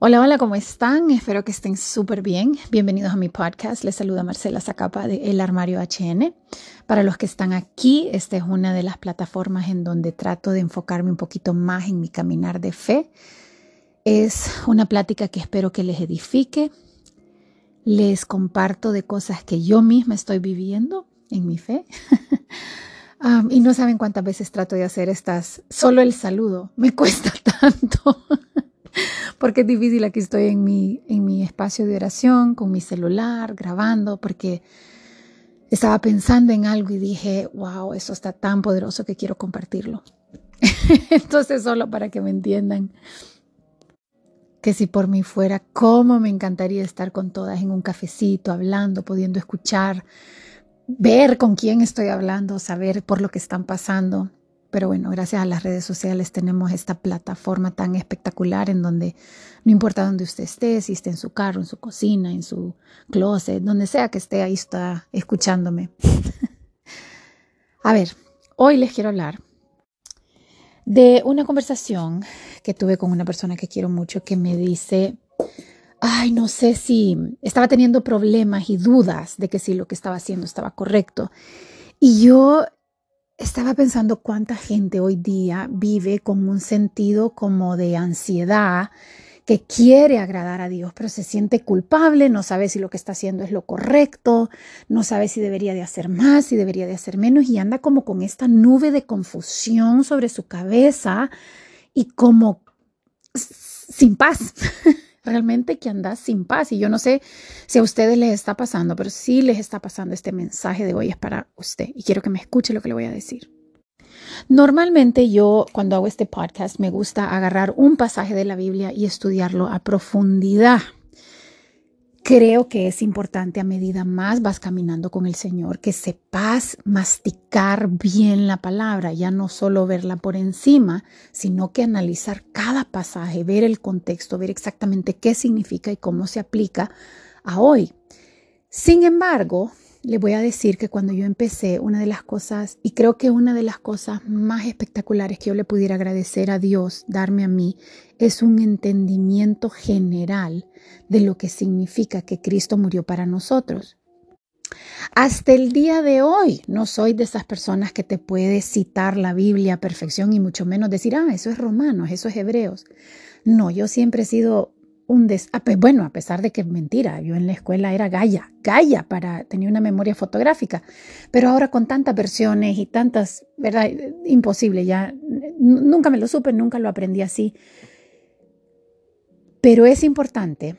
Hola, hola, ¿cómo están? Espero que estén súper bien. Bienvenidos a mi podcast. Les saluda Marcela Zacapa de El Armario HN. Para los que están aquí, esta es una de las plataformas en donde trato de enfocarme un poquito más en mi caminar de fe. Es una plática que espero que les edifique. Les comparto de cosas que yo misma estoy viviendo en mi fe. Um, y no saben cuántas veces trato de hacer estas, solo el saludo me cuesta tanto porque es difícil. Aquí estoy en mi, en mi espacio de oración, con mi celular, grabando, porque estaba pensando en algo y dije, wow, eso está tan poderoso que quiero compartirlo. Entonces, solo para que me entiendan que si por mí fuera, cómo me encantaría estar con todas en un cafecito, hablando, pudiendo escuchar, ver con quién estoy hablando, saber por lo que están pasando. Pero bueno, gracias a las redes sociales tenemos esta plataforma tan espectacular en donde no importa dónde usted esté, si esté en su carro, en su cocina, en su closet, donde sea que esté, ahí está escuchándome. a ver, hoy les quiero hablar de una conversación que tuve con una persona que quiero mucho que me dice, ay, no sé si estaba teniendo problemas y dudas de que si lo que estaba haciendo estaba correcto. Y yo estaba pensando cuánta gente hoy día vive con un sentido como de ansiedad, que quiere agradar a Dios, pero se siente culpable, no sabe si lo que está haciendo es lo correcto, no sabe si debería de hacer más, si debería de hacer menos, y anda como con esta nube de confusión sobre su cabeza y como sin paz. realmente que andas sin paz. Y yo no sé si a ustedes les está pasando, pero sí les está pasando este mensaje de hoy es para usted. Y quiero que me escuche lo que le voy a decir. Normalmente yo cuando hago este podcast me gusta agarrar un pasaje de la Biblia y estudiarlo a profundidad. Creo que es importante a medida más vas caminando con el Señor que sepas masticar bien la palabra, ya no solo verla por encima, sino que analizar cada pasaje, ver el contexto, ver exactamente qué significa y cómo se aplica a hoy. Sin embargo, le voy a decir que cuando yo empecé, una de las cosas, y creo que una de las cosas más espectaculares que yo le pudiera agradecer a Dios, darme a mí, es un entendimiento general de lo que significa que Cristo murió para nosotros. Hasta el día de hoy no soy de esas personas que te puede citar la Biblia a perfección y mucho menos decir, ah, eso es romanos, eso es hebreos. No, yo siempre he sido un des bueno, a pesar de que es mentira, yo en la escuela era galla, galla para tener una memoria fotográfica, pero ahora con tantas versiones y tantas, ¿verdad? Imposible, ya nunca me lo supe, nunca lo aprendí así. Pero es importante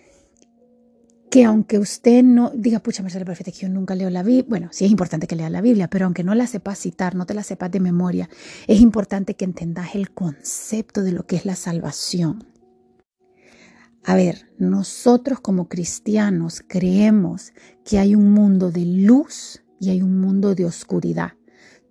que aunque usted no diga, pucha, Marcela Perfecta, que yo nunca leo la Biblia, bueno, sí es importante que lea la Biblia, pero aunque no la sepas citar, no te la sepas de memoria, es importante que entendas el concepto de lo que es la salvación. A ver, nosotros como cristianos creemos que hay un mundo de luz y hay un mundo de oscuridad.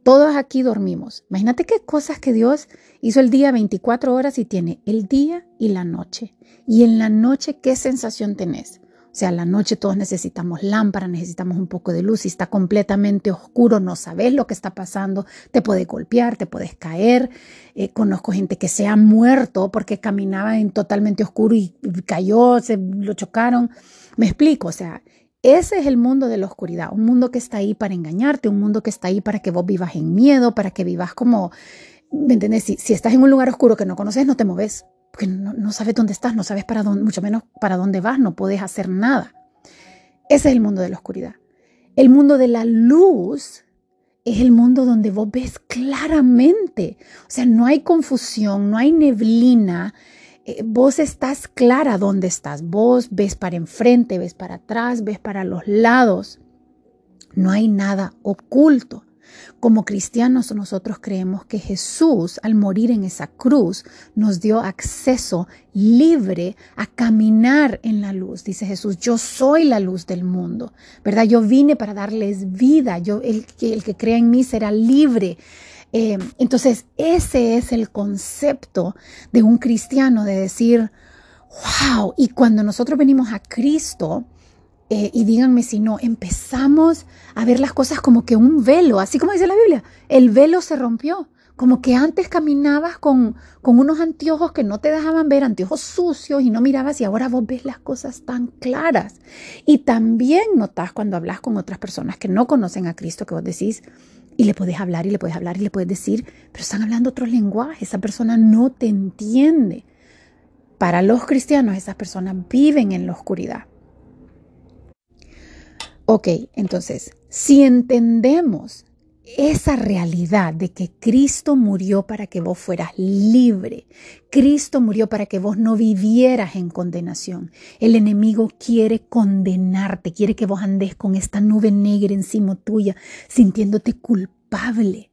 Todos aquí dormimos. Imagínate qué cosas que Dios hizo el día 24 horas y tiene el día y la noche. Y en la noche, ¿qué sensación tenés? Sea, la noche todos necesitamos lámpara, necesitamos un poco de luz. Si está completamente oscuro, no sabes lo que está pasando, te puede golpear, te puedes caer. Eh, conozco gente que se ha muerto porque caminaba en totalmente oscuro y cayó, se lo chocaron. Me explico, o sea, ese es el mundo de la oscuridad, un mundo que está ahí para engañarte, un mundo que está ahí para que vos vivas en miedo, para que vivas como, ¿me entiendes? Si, estás en un lugar oscuro que no conoces, no te mueves porque no, sabes dónde estás, no sabes para dónde, mucho menos para dónde vas, no puedes hacer nada. Ese es el mundo de la oscuridad. El mundo de la luz es el mundo donde vos ves claramente, o sea, no hay confusión, no hay neblina, eh, vos estás clara dónde estás, vos ves para enfrente, ves para atrás, ves para los lados, no hay nada oculto. Como cristianos nosotros creemos que Jesús al morir en esa cruz nos dio acceso libre a caminar en la luz. Dice Jesús, yo soy la luz del mundo, ¿verdad? Yo vine para darles vida, yo, el, que crea en mí será libre. Eh, entonces, ese es el concepto de un cristiano, de decir, wow, y cuando nosotros venimos a Cristo, eh, y díganme si no, empezamos a ver las cosas como que un velo, así como dice la Biblia, el velo se rompió. Como que antes caminabas con, con unos anteojos que no te dejaban ver, anteojos sucios y no mirabas y ahora vos ves las cosas tan claras. Y también notas cuando hablas con otras personas que no conocen a Cristo que vos decís y le puedes hablar y le puedes hablar y le puedes decir, pero están hablando otro lenguaje, esa persona no te entiende. Para los cristianos esas personas viven en la oscuridad. Ok, entonces, si entendemos esa realidad de que Cristo murió para que vos fueras libre. Cristo murió para que vos no vivieras en condenación. El enemigo quiere condenarte, quiere que vos andes con esta nube negra encima tuya, sintiéndote culpable,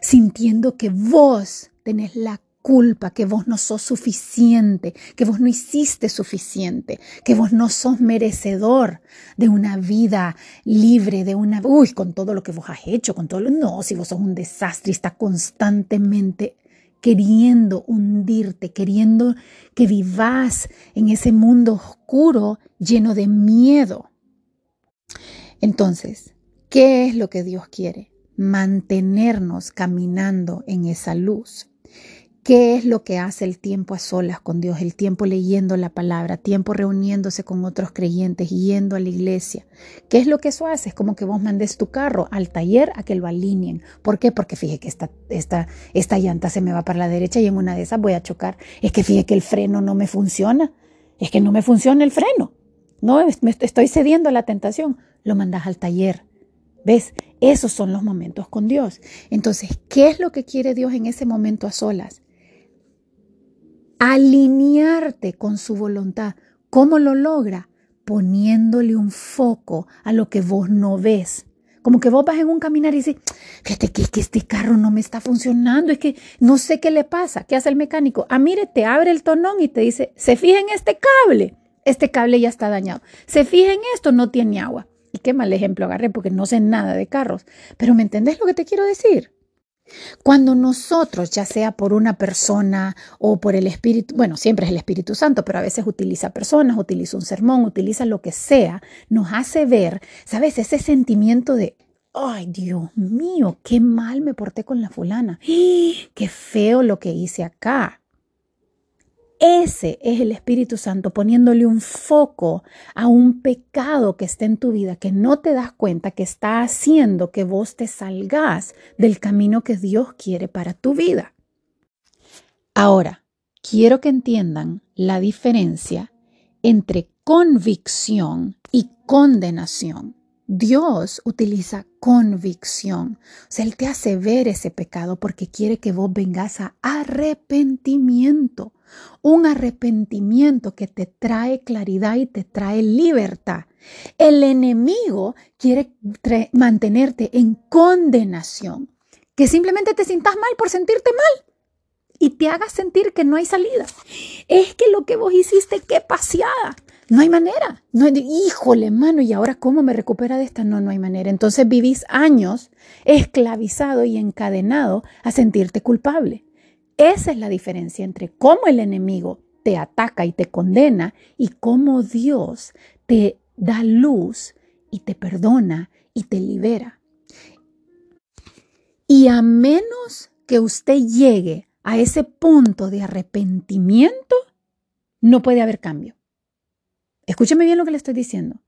sintiendo que vos tenés la culpa, que vos no sos suficiente, que vos no hiciste suficiente, que vos no sos merecedor de una vida libre, de una, uy, con todo lo que vos has hecho, con todo lo, no, si vos sos un desastre y está constantemente queriendo hundirte, queriendo que vivas en ese mundo oscuro lleno de miedo. Entonces, ¿qué es lo que Dios quiere? Mantenernos caminando en esa luz. ¿Qué es lo que hace el tiempo a solas con Dios? El tiempo leyendo la palabra, tiempo reuniéndose con otros creyentes, yendo a la iglesia. ¿Qué es lo que eso hace? Es como que vos mandes tu carro al taller a que lo alineen. ¿Por qué? Porque fíjate que esta, esta, esta llanta se me va para la derecha y en una de esas voy a chocar. Es que fíjate que el freno no me funciona. Es que no me funciona el freno. No, me estoy cediendo a la tentación. Lo mandas al taller. ¿Ves? Esos son los momentos con Dios. Entonces, ¿qué es lo que quiere Dios en ese momento a solas? Alinearte con su voluntad. ¿Cómo lo logra? Poniéndole un foco a lo que vos no ves. Como que vos vas en un caminar y dices, fíjate que, que este carro no me está funcionando, es que no sé qué le pasa. ¿Qué hace el mecánico? Ah, mire, te abre el tonón y te dice, se fija en este cable. Este cable ya está dañado. Se fija en esto, no tiene agua. Y qué mal ejemplo agarré porque no sé nada de carros. Pero ¿me entendés lo que te quiero decir? Cuando nosotros, ya sea por una persona o por el Espíritu, bueno, siempre es el Espíritu Santo, pero a veces utiliza personas, utiliza un sermón, utiliza lo que sea, nos hace ver, ¿sabes? Ese sentimiento de, ay, Dios mío, qué mal me porté con la fulana, qué feo lo que hice acá. Ese es el Espíritu Santo poniéndole un foco a un pecado que está en tu vida, que no te das cuenta que está haciendo que vos te salgas del camino que Dios quiere para tu vida. Ahora, quiero que entiendan la diferencia entre convicción y condenación. Dios utiliza convicción. O sea, Él te hace ver ese pecado porque quiere que vos vengas a arrepentimiento. Un arrepentimiento que te trae claridad y te trae libertad. El enemigo quiere mantenerte en condenación. Que simplemente te sientas mal por sentirte mal y te hagas sentir que no hay salida. Es que lo que vos hiciste, qué paseada. No hay manera. No hay, híjole, mano, ¿y ahora cómo me recupera de esta? No, no hay manera. Entonces vivís años esclavizado y encadenado a sentirte culpable. Esa es la diferencia entre cómo el enemigo te ataca y te condena y cómo Dios te da luz y te perdona y te libera. Y a menos que usted llegue a ese punto de arrepentimiento, no puede haber cambio. Escúchame bien lo que le estoy diciendo.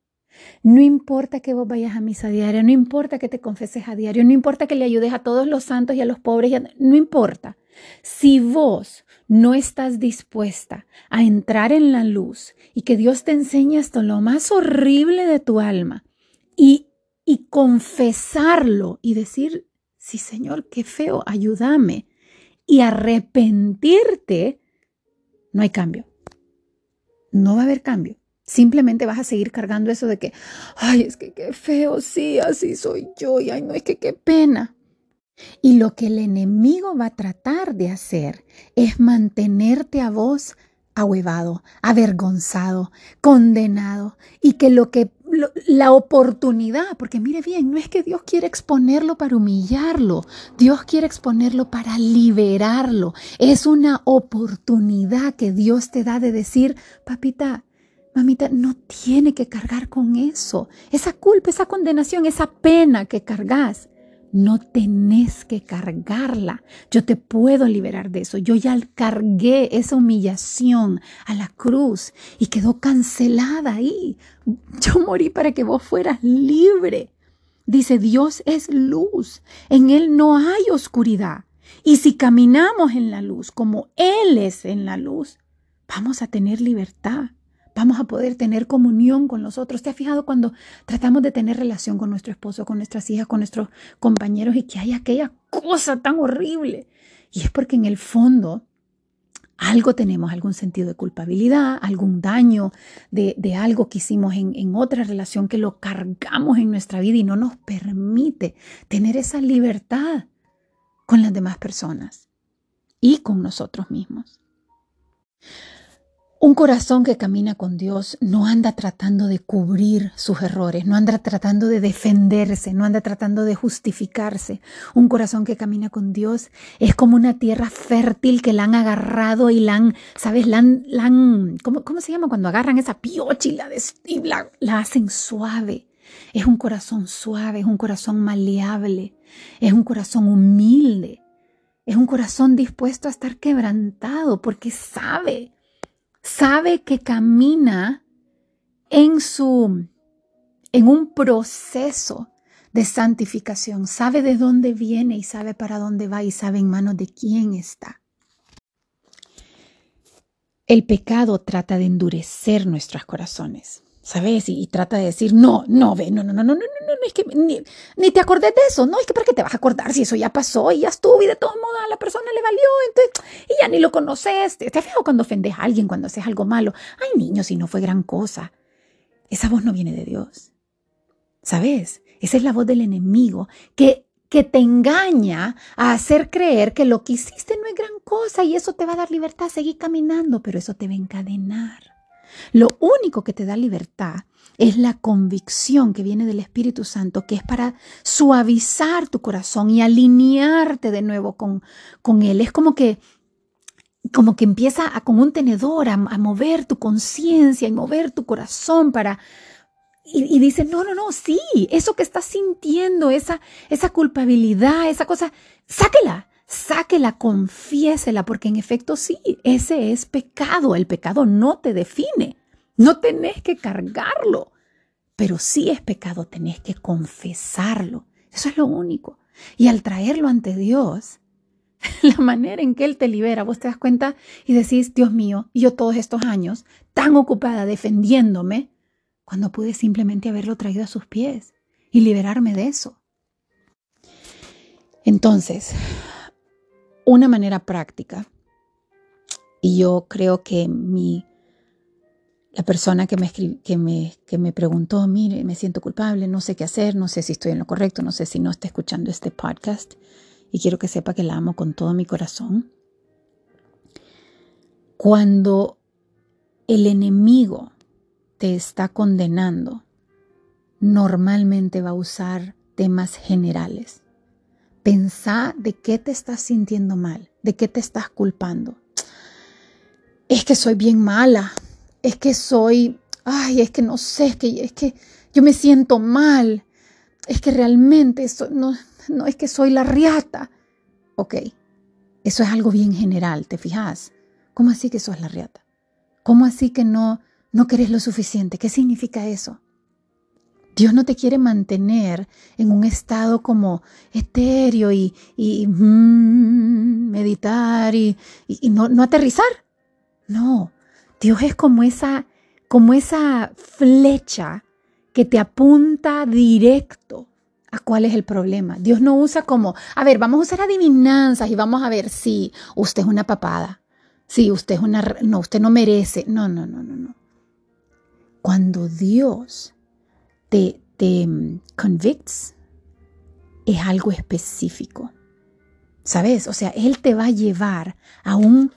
No importa que vos vayas a misa diaria, no importa que te confeses a diario, no importa que le ayudes a todos los santos y a los pobres, no importa. Si vos no estás dispuesta a entrar en la luz y que Dios te enseñe esto, lo más horrible de tu alma, y, y confesarlo y decir, sí Señor, qué feo, ayúdame, y arrepentirte, no hay cambio. No va a haber cambio. Simplemente vas a seguir cargando eso de que, ay, es que qué feo, sí, así soy yo, y ay, no, es que qué pena. Y lo que el enemigo va a tratar de hacer es mantenerte a vos ahuevado, avergonzado, condenado, y que lo que la oportunidad, porque mire bien, no es que Dios quiere exponerlo para humillarlo, Dios quiere exponerlo para liberarlo. Es una oportunidad que Dios te da de decir, papita, Mamita, no tiene que cargar con eso. Esa culpa, esa condenación, esa pena que cargas, No tenés que cargarla. Yo te puedo liberar de eso. Yo ya cargué esa humillación a la cruz y quedó cancelada ahí. Yo morí para que vos fueras libre. Dice, Dios es luz. En Él no hay oscuridad. Y si caminamos en la luz como Él es en la luz, vamos a tener libertad vamos a poder tener comunión con los otros. ¿Te has fijado cuando tratamos de tener relación con nuestro esposo, con nuestras hijas, con nuestros compañeros y que hay aquella cosa tan horrible? Y es porque en el fondo algo tenemos, algún sentido de culpabilidad, algún daño de, algo que hicimos en, en otra relación que lo cargamos en nuestra vida y no nos permite tener esa libertad con las demás personas y con nosotros mismos. Un corazón que camina con Dios no anda tratando de cubrir sus errores, no anda tratando de defenderse, no anda tratando de justificarse. Un corazón que camina con Dios es como una tierra fértil que la han agarrado y la han, ¿sabes? Han, ¿cómo, se llama cuando agarran esa piocha y la, y la hacen suave? Es un corazón suave, es un corazón maleable, es un corazón humilde, es un corazón dispuesto a estar quebrantado porque sabe sabe que camina en su en un proceso de santificación, sabe de dónde viene y sabe para dónde va y sabe en manos de quién está. El pecado trata de endurecer nuestros corazones. ¿Sabes? Y, trata de decir, no, no, ve, no, no, no, no, no, no, no, es que ni, ni, te acordé de eso, no, es que para qué te vas a acordar si eso ya pasó y ya estuvo y de todos modos a la persona le valió, entonces, y ya ni lo conoces, te, te feo cuando ofendes a alguien, cuando haces algo malo, ay niño, si no fue gran cosa, esa voz no viene de Dios, ¿sabes? Esa es la voz del enemigo que que te engaña a hacer creer que lo que hiciste no es gran cosa y eso te va a dar libertad seguir caminando, pero eso te va a encadenar. Lo único que te da libertad es la convicción que viene del Espíritu Santo, que es para suavizar tu corazón y alinearte de nuevo con, con Él. Es como que como que empieza a, con un tenedor a, mover tu conciencia y mover tu corazón para... Y, y, dice, no, no, no, sí, eso que estás sintiendo, esa, esa culpabilidad, esa cosa, sáquela, sáquela, confiésela, porque en efecto sí, ese es pecado. El pecado no te define. No tenés que cargarlo. Pero sí es pecado, tenés que confesarlo. Eso es lo único. Y al traerlo ante Dios, la manera en que Él te libera, vos te das cuenta y decís, Dios mío, yo todos estos años tan ocupada defendiéndome, cuando pude simplemente haberlo traído a sus pies y liberarme de eso. Entonces, una manera práctica. Y yo creo que mi, la persona que me, que, me, que me preguntó, mire, me siento culpable, no sé qué hacer, no sé si estoy en lo correcto, no sé si no está escuchando este podcast y quiero que sepa que la amo con todo mi corazón. Cuando el enemigo te está condenando, normalmente va a usar temas generales. Pensá de qué te estás sintiendo mal, de qué te estás culpando. Es que soy bien mala, es que soy, ay, es que no sé, es que, es que yo me siento mal, es que realmente no, no es que soy la riata. Ok, eso es algo bien general, ¿te fijas? ¿Cómo así que sos la riata? ¿Cómo así que no, no querés lo suficiente? ¿Qué significa eso? Dios no te quiere mantener en un estado como etéreo y, mm, meditar y, no, aterrizar. No, Dios es como esa, como esa flecha que te apunta directo a cuál es el problema. Dios no usa como, a ver, vamos a usar adivinanzas y vamos a ver si usted es una papada, si usted es una, no, usted no merece. No, no, no, no, no. Cuando Dios te, mm, convicts es algo específico. ¿Sabes? O sea, Él te va a llevar a un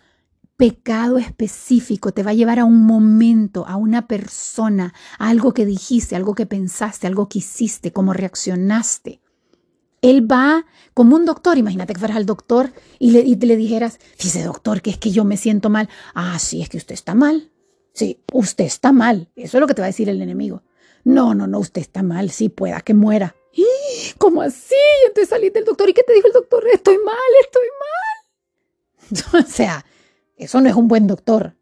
pecado específico, te va a llevar a un momento, a una persona, a algo que dijiste, algo que pensaste, algo que hiciste, cómo reaccionaste. Él va como un doctor, imagínate que fueras al doctor y le, y le dijeras, dice doctor, que es que yo me siento mal. Ah, sí, es que usted está mal. Sí, usted está mal. Eso es lo que te va a decir el enemigo. No, no, no, usted está mal, sí, pueda que muera. ¿Cómo así? Entonces salí del doctor y ¿qué te dijo el doctor? Estoy mal, estoy mal. o sea, eso no es un buen doctor.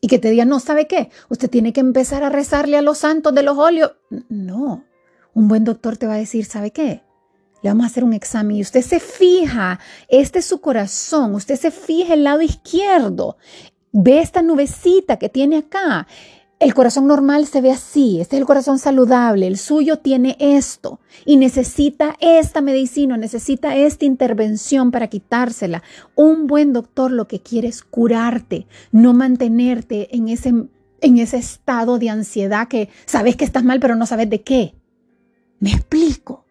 Y que te diga, no, ¿sabe qué? Usted tiene que empezar a rezarle a los santos de los óleos. No, un buen doctor te va a decir, ¿sabe qué? Le vamos a hacer un examen y usted se fija, este es su corazón, usted se fija el lado izquierdo, ve esta nubecita que tiene acá. El corazón normal se ve así, este es el corazón saludable, el suyo tiene esto y necesita esta medicina, necesita esta intervención para quitársela. Un buen doctor lo que quiere es curarte, no mantenerte en ese, en ese estado de ansiedad que sabes que estás mal pero no sabes de qué. ¿Me explico?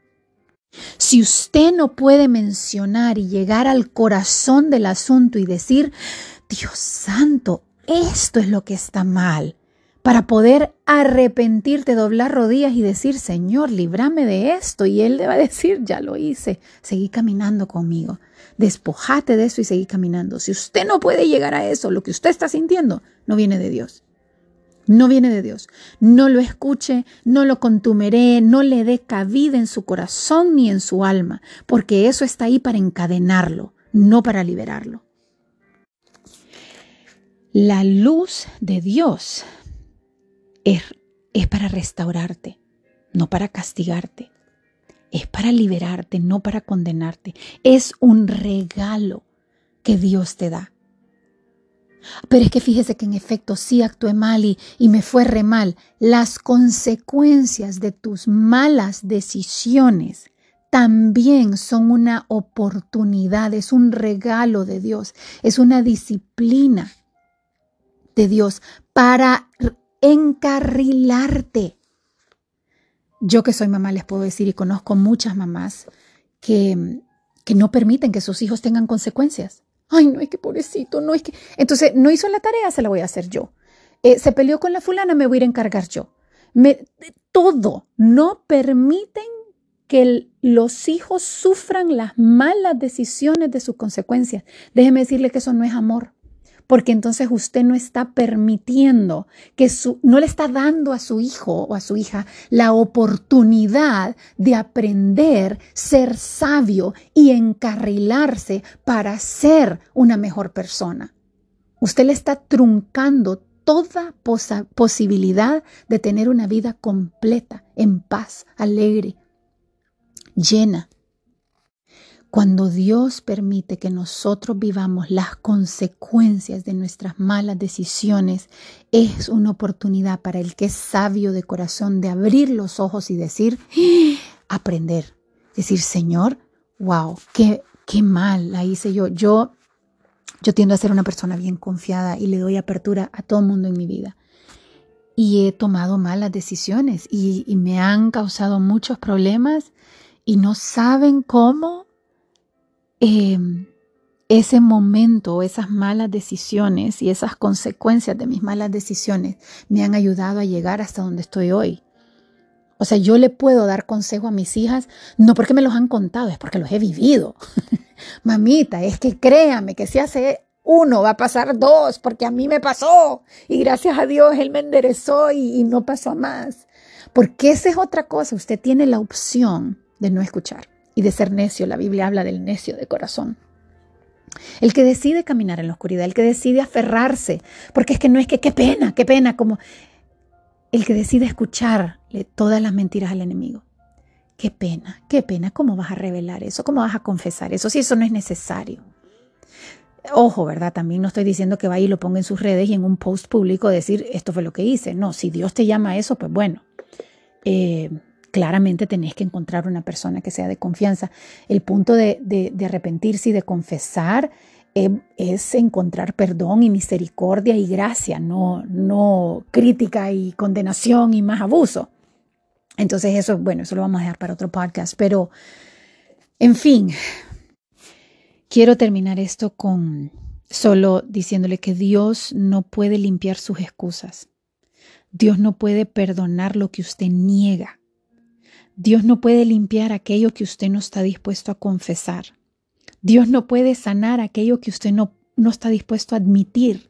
Si usted no puede mencionar y llegar al corazón del asunto y decir, Dios santo, esto es lo que está mal, para poder arrepentirte, doblar rodillas y decir, Señor, líbrame de esto. Y Él le va a decir, ya lo hice, seguí caminando conmigo. Despojate de eso y seguí caminando. Si usted no puede llegar a eso, lo que usted está sintiendo, no viene de Dios. No viene de Dios. No lo escuche, no lo contumeré, no le dé cabida en su corazón ni en su alma, porque eso está ahí para encadenarlo, no para liberarlo. La luz de Dios es, para restaurarte, no para castigarte. Es para liberarte, no para condenarte. Es un regalo que Dios te da. Pero es que fíjese que en efecto sí actué mal y, y, me fue re mal. Las consecuencias de tus malas decisiones también son una oportunidad, es un regalo de Dios, es una disciplina de Dios para encarrilarte. Yo que soy mamá les puedo decir y conozco muchas mamás que, que no permiten que sus hijos tengan consecuencias. Ay, no es que pobrecito, no es que... Entonces, no hizo la tarea, se la voy a hacer yo. Eh, se peleó con la fulana, me voy a ir a encargar yo. Me, todo. No permiten que los hijos sufran las malas decisiones de sus consecuencias. Déjeme decirle que eso no es amor porque entonces usted no está permitiendo que su, no le está dando a su hijo o a su hija la oportunidad de aprender, ser sabio y encarrilarse para ser una mejor persona. Usted le está truncando toda posibilidad de tener una vida completa, en paz, alegre, llena cuando Dios permite que nosotros vivamos las consecuencias de nuestras malas decisiones, es una oportunidad para el que es sabio de corazón de abrir los ojos y decir, aprender. Decir, Señor, wow, qué, qué mal la hice yo. Yo, yo tiendo a ser una persona bien confiada y le doy apertura a todo mundo en mi vida. Y he tomado malas decisiones y, y me han causado muchos problemas y no saben cómo Em, ese momento, esas malas decisiones y esas consecuencias de mis malas decisiones me han ayudado a llegar hasta donde estoy hoy. O sea, yo le puedo dar consejo a mis hijas, no porque me los han contado, es porque los he vivido. Mamita, es que créame que si hace uno va a pasar dos, porque a mí me pasó y gracias a Dios Él me enderezó y, no pasó más. Porque esa es otra cosa, usted tiene la opción de no escuchar y de ser necio. La Biblia habla del necio de corazón. El que decide caminar en la oscuridad, el que decide aferrarse, porque es que no es que qué pena, qué pena, como el que decide escucharle todas las mentiras al enemigo. Qué pena, qué pena, ¿cómo vas a revelar eso? ¿Cómo vas a confesar eso si eso no es necesario? Ojo, ¿verdad? También no estoy diciendo que vaya y lo ponga en sus redes y en un post público decir esto fue lo que hice. No, si Dios te llama a eso, pues bueno. Eh, claramente tenés que encontrar una persona que sea de confianza. El punto de, arrepentirse y de confesar eh, es encontrar perdón y misericordia y gracia, no, no crítica y condenación y más abuso. Entonces eso, bueno, eso lo vamos a dejar para otro podcast, pero en fin, quiero terminar esto con solo diciéndole que Dios no puede limpiar sus excusas. Dios no puede perdonar lo que usted niega. Dios no puede limpiar aquello que usted no está dispuesto a confesar. Dios no puede sanar aquello que usted no, no está dispuesto a admitir.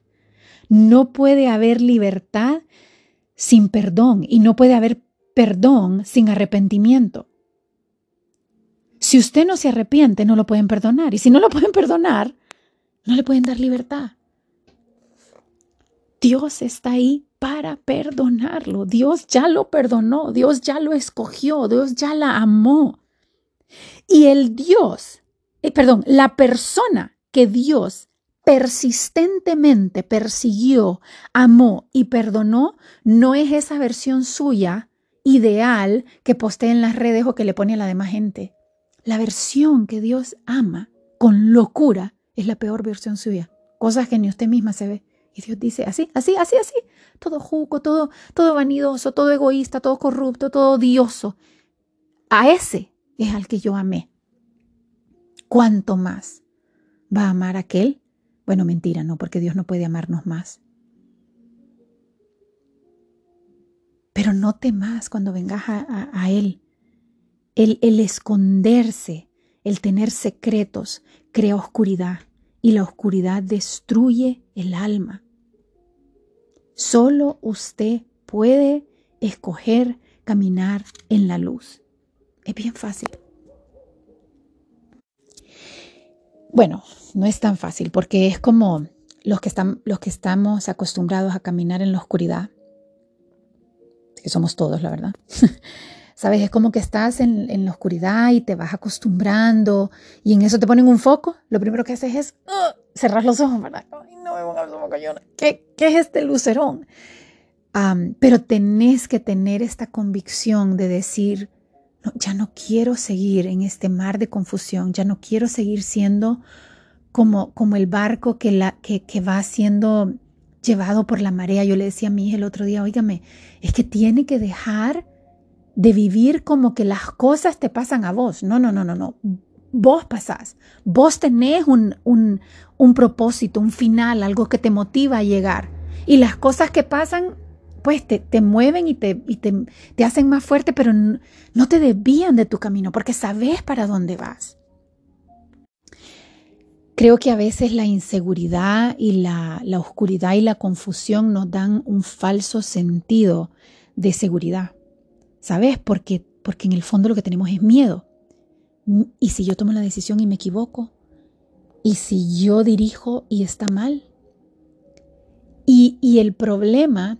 No puede haber libertad sin perdón y no puede haber perdón sin arrepentimiento. Si usted no se arrepiente, no lo pueden perdonar. Y si no lo pueden perdonar, no le pueden dar libertad. Dios está ahí para perdonarlo. Dios ya lo perdonó, Dios ya lo escogió, Dios ya la amó. Y el Dios, eh, perdón, la persona que Dios persistentemente persiguió, amó y perdonó, no es esa versión suya ideal que postea en las redes o que le pone a la demás gente. La versión que Dios ama con locura es la peor versión suya. Cosas que ni usted misma se ve. Y Dios dice, así, así, así, así. Todo juco, todo, todo vanidoso, todo egoísta, todo corrupto, todo odioso. A ese es al que yo amé. ¿Cuánto más va a amar aquel? Bueno, mentira, no, porque Dios no puede amarnos más. Pero no temas cuando vengas a, Él. El, el esconderse, el tener secretos, crea oscuridad y la oscuridad destruye el alma. Solo usted puede escoger caminar en la luz. Es bien fácil. Bueno, no es tan fácil porque es como los que, están, los que estamos acostumbrados a caminar en la oscuridad, que somos todos, la verdad. ¿Sabes? Es como que estás en, la oscuridad y te vas acostumbrando y en eso te ponen un foco. Lo primero que haces es cerrar los ojos, ¿verdad? ¿Qué, ¿Qué es este lucerón? pero tenés que tener esta convicción de decir, ya no quiero seguir en este mar de confusión, ya no quiero seguir siendo como, como el barco que, la, que, que va siendo llevado por la marea. Yo le decía a mi hija el otro día, oígame, es que tiene que dejar de vivir como que las cosas te pasan a vos. No, no, no, no, no. Vos pasás. Vos tenés un, un, un propósito, un final, algo que te motiva a llegar. Y las cosas que pasan, pues te, te mueven y, te, y te, te, hacen más fuerte, pero no, te desvían de tu camino porque sabes para dónde vas. Creo que a veces la inseguridad y la, la oscuridad y la confusión nos dan un falso sentido de seguridad. ¿Sabes? Porque, porque en el fondo lo que tenemos es miedo. ¿Y si yo tomo la decisión y me equivoco? ¿Y si yo dirijo y está mal? Y, y el problema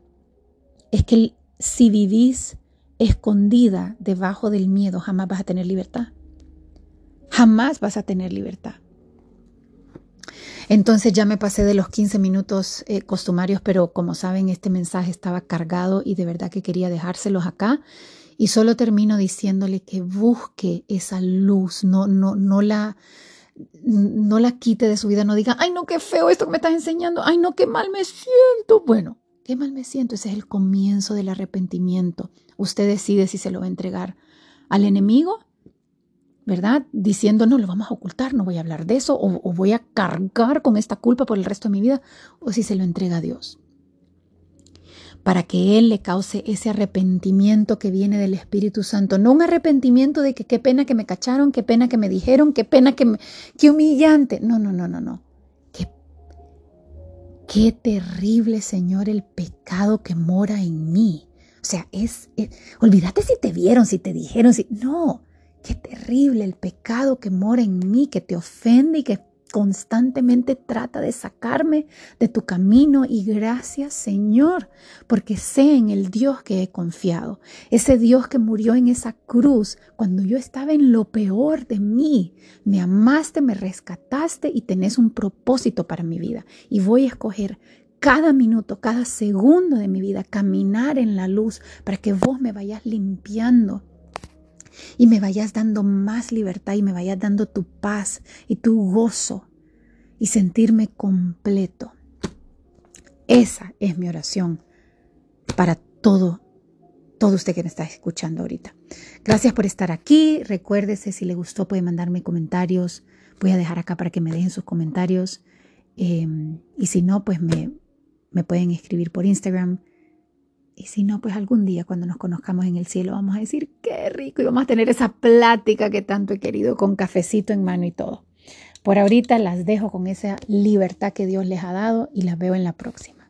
es que si vivís escondida debajo del miedo, jamás vas a tener libertad. Jamás vas a tener libertad. Entonces ya me pasé de los 15 minutos eh, costumarios, pero como saben, este mensaje estaba cargado y de verdad que quería dejárselos acá. Y solo termino diciéndole que busque esa luz, no, no, no la, no la quite de su vida, no diga, ay no, qué feo esto que me estás enseñando, ay no, qué mal me siento. Bueno, qué mal me siento, ese es el comienzo del arrepentimiento. Usted decide si se lo va a entregar al enemigo ¿verdad? Diciendo, no, lo vamos a ocultar, no voy a hablar de eso, o, voy a cargar con esta culpa por el resto de mi vida, o si se lo entrega a Dios. Para que Él le cause ese arrepentimiento que viene del Espíritu Santo. No un arrepentimiento de que qué pena que me cacharon, qué pena que me dijeron, qué pena que me, qué humillante. No, no, no, no, no. Qué, qué terrible, Señor, el pecado que mora en mí. O sea, es, es olvídate si te vieron, si te dijeron, si. No Qué terrible el pecado que mora en mí, que te ofende y que constantemente trata de sacarme de tu camino y gracias Señor, porque sé en el Dios que he confiado, ese Dios que murió en esa cruz cuando yo estaba en lo peor de mí. Me amaste, me rescataste y tenés un propósito para mi vida y voy a escoger cada minuto, cada segundo de mi vida, caminar en la luz para que vos me vayas limpiando y me vayas dando más libertad y me vayas dando tu paz y tu gozo y sentirme completo. Esa es mi oración para todo, todo usted que me está escuchando ahorita. Gracias por estar aquí. Recuérdese, si le gustó, puede mandarme comentarios. Voy a dejar acá para que me dejen sus comentarios. Em, y si no, pues me, me pueden escribir por Instagram y si no, pues algún día cuando nos conozcamos en el cielo vamos a decir, qué rico, y vamos a tener esa plática que tanto he querido con cafecito en mano y todo. Por ahorita las dejo con esa libertad que Dios les ha dado y las veo en la próxima.